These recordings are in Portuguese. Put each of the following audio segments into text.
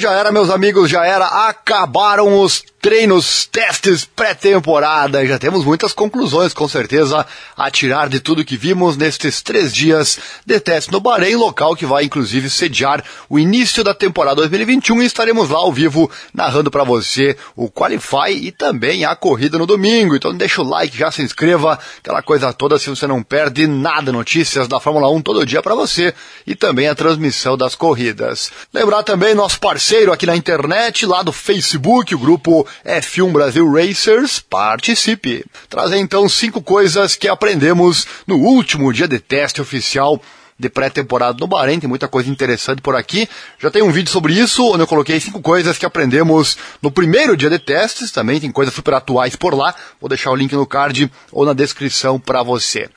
Já era, meus amigos, já era. Acabaram os treinos, testes pré-temporada. Já temos muitas conclusões, com certeza, a tirar de tudo que vimos nestes três dias de teste no Bahrein, local que vai inclusive sediar o início da temporada 2021 e estaremos lá ao vivo narrando para você o Qualify e também a corrida no domingo. Então deixa o like, já se inscreva, aquela coisa toda se você não perde nada, notícias da Fórmula 1 todo dia para você e também a transmissão das corridas. Lembrar também nosso parceiro aqui na internet, lá do Facebook, o grupo F1 Brasil Racers, participe. Trazer então cinco coisas que aprendemos no último dia de teste oficial de pré-temporada no Bahrein, tem muita coisa interessante por aqui. Já tem um vídeo sobre isso, onde eu coloquei cinco coisas que aprendemos no primeiro dia de testes, também tem coisas super atuais por lá. Vou deixar o link no card ou na descrição para você.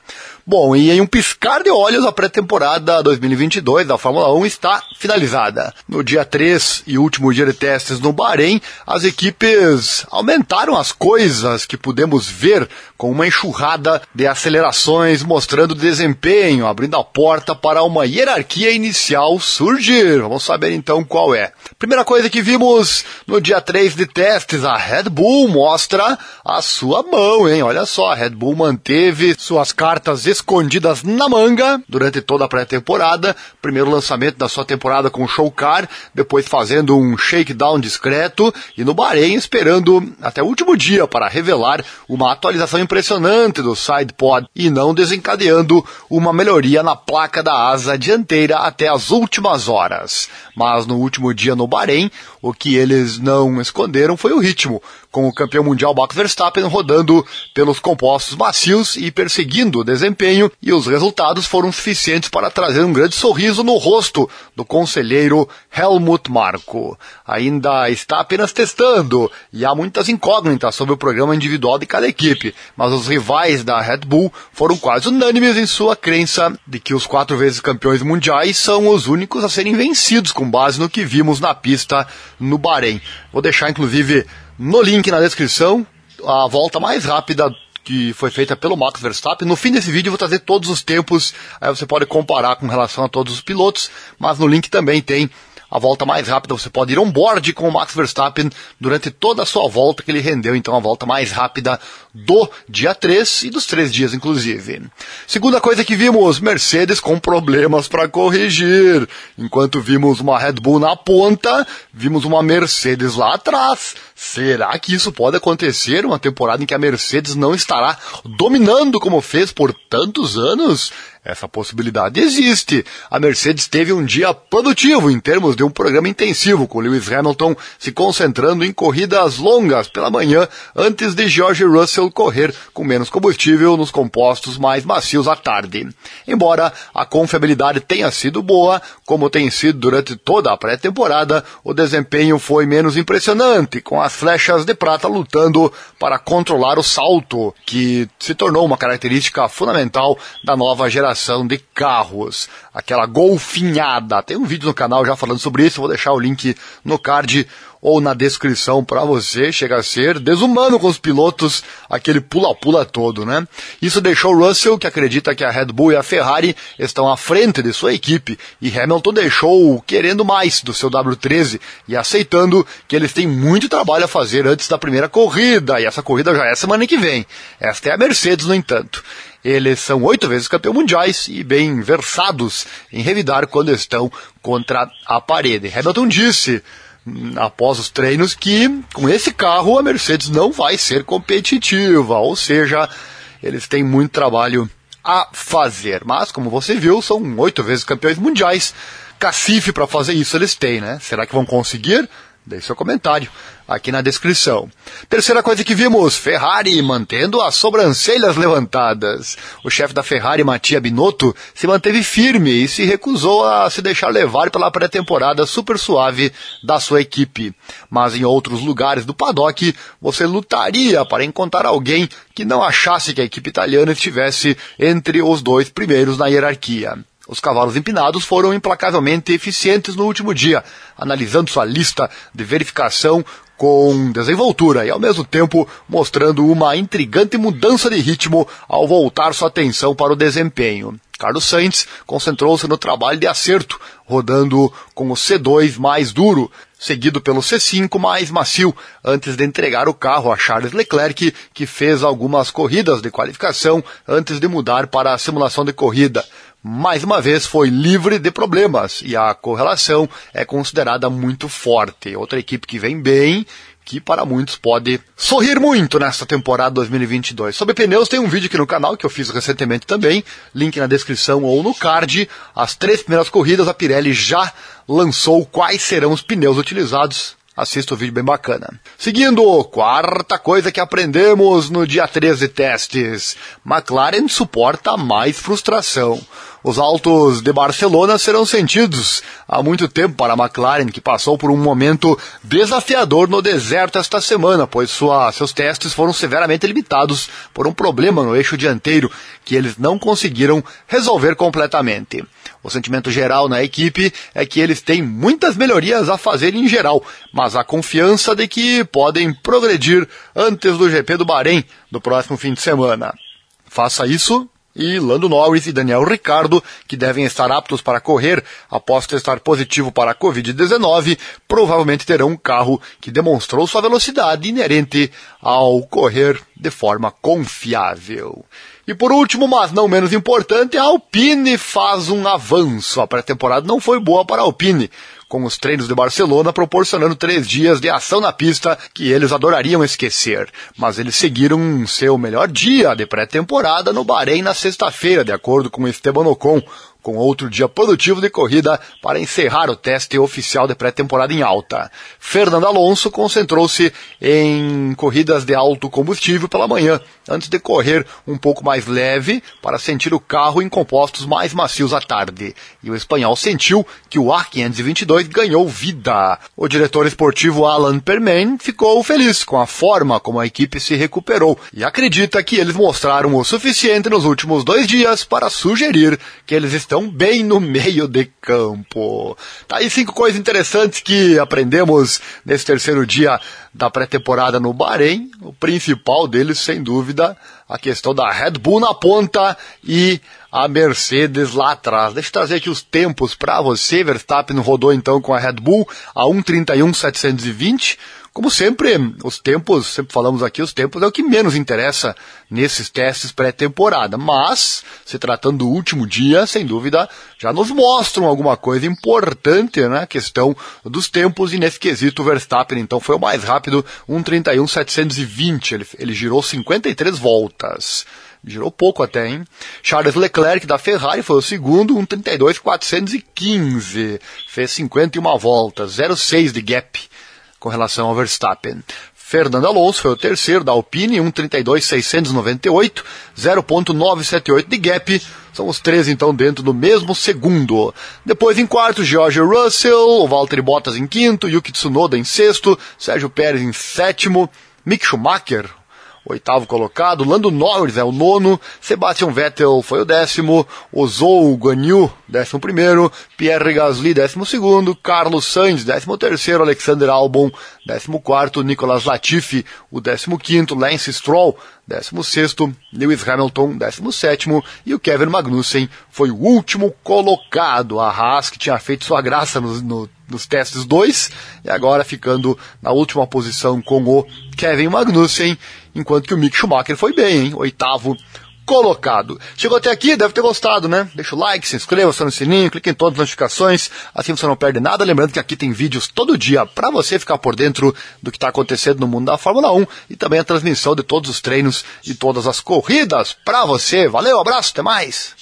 Bom, e em um piscar de olhos, a pré-temporada 2022 da Fórmula 1 está finalizada. No dia 3 e último dia de testes no Bahrein, as equipes aumentaram as coisas que pudemos ver com uma enxurrada de acelerações mostrando desempenho, abrindo a porta para uma hierarquia inicial surgir. Vamos saber então qual é. Primeira coisa que vimos no dia 3 de testes, a Red Bull mostra a sua mão, hein? Olha só, a Red Bull manteve suas cartas escondidas na manga durante toda a pré-temporada. Primeiro lançamento da sua temporada com o Show Car, depois fazendo um shakedown discreto e no Bahrein esperando até o último dia para revelar uma atualização impressionante do SidePod e não desencadeando uma melhoria na placa da asa dianteira até as últimas horas. Mas no último dia no Bahrein, o que eles não esconderam foi o ritmo, com o campeão mundial Max Verstappen rodando pelos compostos macios e perseguindo o desempenho, e os resultados foram suficientes para trazer um grande sorriso no rosto do conselheiro Helmut Marko. Ainda está apenas testando, e há muitas incógnitas sobre o programa individual de cada equipe, mas os rivais da Red Bull foram quase unânimes em sua crença de que os quatro vezes campeões mundiais são os únicos a serem vencidos com base no que vimos na pista no Bahrein. Vou deixar inclusive no link na descrição a volta mais rápida que foi feita pelo Max Verstappen. No fim desse vídeo eu vou trazer todos os tempos, aí você pode comparar com relação a todos os pilotos, mas no link também tem a volta mais rápida. Você pode ir on board com o Max Verstappen durante toda a sua volta, que ele rendeu então a volta mais rápida do dia 3 e dos três dias, inclusive. Segunda coisa que vimos, Mercedes com problemas para corrigir. Enquanto vimos uma Red Bull na ponta, vimos uma Mercedes lá atrás. Será que isso pode acontecer? Uma temporada em que a Mercedes não estará dominando como fez por tantos anos? Essa possibilidade existe. A Mercedes teve um dia produtivo em termos de um programa intensivo, com Lewis Hamilton se concentrando em corridas longas pela manhã antes de George Russell correr com menos combustível nos compostos mais macios à tarde. Embora a confiabilidade tenha sido boa, como tem sido durante toda a pré-temporada, o desempenho foi menos impressionante, com as flechas de prata lutando para controlar o salto, que se tornou uma característica fundamental da nova geração de carros, aquela golfinhada. Tem um vídeo no canal já falando sobre isso, vou deixar o link no card ou na descrição para você. Chega a ser desumano com os pilotos, aquele pula-pula todo, né? Isso deixou Russell, que acredita que a Red Bull e a Ferrari estão à frente de sua equipe, e Hamilton deixou querendo mais do seu W13 e aceitando que eles têm muito trabalho a fazer antes da primeira corrida, e essa corrida já é semana que vem. Esta é a Mercedes, no entanto. Eles são oito vezes campeões mundiais e bem versados em revidar quando estão contra a parede. Hamilton disse hum, após os treinos que com esse carro a Mercedes não vai ser competitiva, ou seja, eles têm muito trabalho a fazer. Mas, como você viu, são oito vezes campeões mundiais. Cacife para fazer isso eles têm, né? Será que vão conseguir? Deixe seu comentário aqui na descrição. Terceira coisa que vimos, Ferrari mantendo as sobrancelhas levantadas. O chefe da Ferrari, Mattia Binotto, se manteve firme e se recusou a se deixar levar pela pré-temporada super suave da sua equipe. Mas em outros lugares do paddock, você lutaria para encontrar alguém que não achasse que a equipe italiana estivesse entre os dois primeiros na hierarquia. Os cavalos empinados foram implacavelmente eficientes no último dia, analisando sua lista de verificação com desenvoltura e ao mesmo tempo mostrando uma intrigante mudança de ritmo ao voltar sua atenção para o desempenho. Carlos Sainz concentrou-se no trabalho de acerto, rodando com o C2 mais duro, seguido pelo C5 mais macio, antes de entregar o carro a Charles Leclerc, que fez algumas corridas de qualificação antes de mudar para a simulação de corrida. Mais uma vez foi livre de problemas e a correlação é considerada muito forte. Outra equipe que vem bem que para muitos pode sorrir muito nesta temporada 2022. Sobre pneus tem um vídeo aqui no canal que eu fiz recentemente também, link na descrição ou no card. As três primeiras corridas a Pirelli já lançou quais serão os pneus utilizados. Assista o vídeo bem bacana. Seguindo, quarta coisa que aprendemos no dia 13 de testes. McLaren suporta mais frustração. Os altos de Barcelona serão sentidos há muito tempo para a McLaren, que passou por um momento desafiador no deserto esta semana, pois sua, seus testes foram severamente limitados por um problema no eixo dianteiro que eles não conseguiram resolver completamente. O sentimento geral na equipe é que eles têm muitas melhorias a fazer em geral, mas a confiança de que podem progredir antes do GP do Bahrein do próximo fim de semana. Faça isso e Lando Norris e Daniel Ricardo, que devem estar aptos para correr após testar positivo para a Covid-19, provavelmente terão um carro que demonstrou sua velocidade inerente ao correr de forma confiável. E por último, mas não menos importante, a Alpine faz um avanço. A pré-temporada não foi boa para a Alpine com os treinos de Barcelona proporcionando três dias de ação na pista que eles adorariam esquecer. Mas eles seguiram seu melhor dia de pré-temporada no Bahrein na sexta-feira, de acordo com Esteban Ocon, com outro dia produtivo de corrida para encerrar o teste oficial de pré-temporada em alta. Fernando Alonso concentrou-se em corridas de alto combustível pela manhã, antes de correr um pouco mais leve para sentir o carro em compostos mais macios à tarde. E o espanhol sentiu que o A522 ganhou vida. O diretor esportivo Alan Permain ficou feliz com a forma como a equipe se recuperou e acredita que eles mostraram o suficiente nos últimos dois dias para sugerir que eles estão estão bem no meio de campo. Tá aí cinco coisas interessantes que aprendemos nesse terceiro dia da pré-temporada no Bahrein. O principal deles, sem dúvida, a questão da Red Bull na ponta e a Mercedes lá atrás. Deixa eu trazer aqui os tempos para você. Verstappen rodou então com a Red Bull a 1:31.720 como sempre, os tempos, sempre falamos aqui, os tempos é o que menos interessa nesses testes pré-temporada. Mas, se tratando do último dia, sem dúvida, já nos mostram alguma coisa importante, né? A questão dos tempos e nesse quesito Verstappen, então, foi o mais rápido, 1.31.720. Ele, ele girou 53 voltas. Girou pouco até, hein? Charles Leclerc da Ferrari foi o segundo, 1.32.415. Fez 51 voltas, 0,6 de gap com relação ao Verstappen. Fernando Alonso foi o terceiro da Alpine, 1.32.698, 0.978 de gap. São os três então dentro do mesmo segundo. Depois em quarto, George Russell, o Valtteri Bottas em quinto, Yuki Tsunoda em sexto, Sérgio Pérez em sétimo, Mick Schumacher, oitavo colocado, Lando Norris é o nono, Sebastian Vettel foi o décimo, Ozou Guanyu, décimo primeiro, Pierre Gasly, décimo segundo, Carlos Sainz, décimo terceiro, Alexander Albon, décimo quarto, Nicolas Latifi, o décimo quinto, Lance Stroll, décimo sexto, Lewis Hamilton, décimo sétimo, e o Kevin Magnussen foi o último colocado. A Haas, que tinha feito sua graça no, no nos testes 2, e agora ficando na última posição com o Kevin Magnussen, enquanto que o Mick Schumacher foi bem, hein? Oitavo colocado. Chegou até aqui, deve ter gostado, né? Deixa o like, se inscreva, aciona no sininho, clique em todas as notificações, assim você não perde nada. Lembrando que aqui tem vídeos todo dia para você ficar por dentro do que está acontecendo no mundo da Fórmula 1 e também a transmissão de todos os treinos e todas as corridas para você. Valeu, abraço, até mais!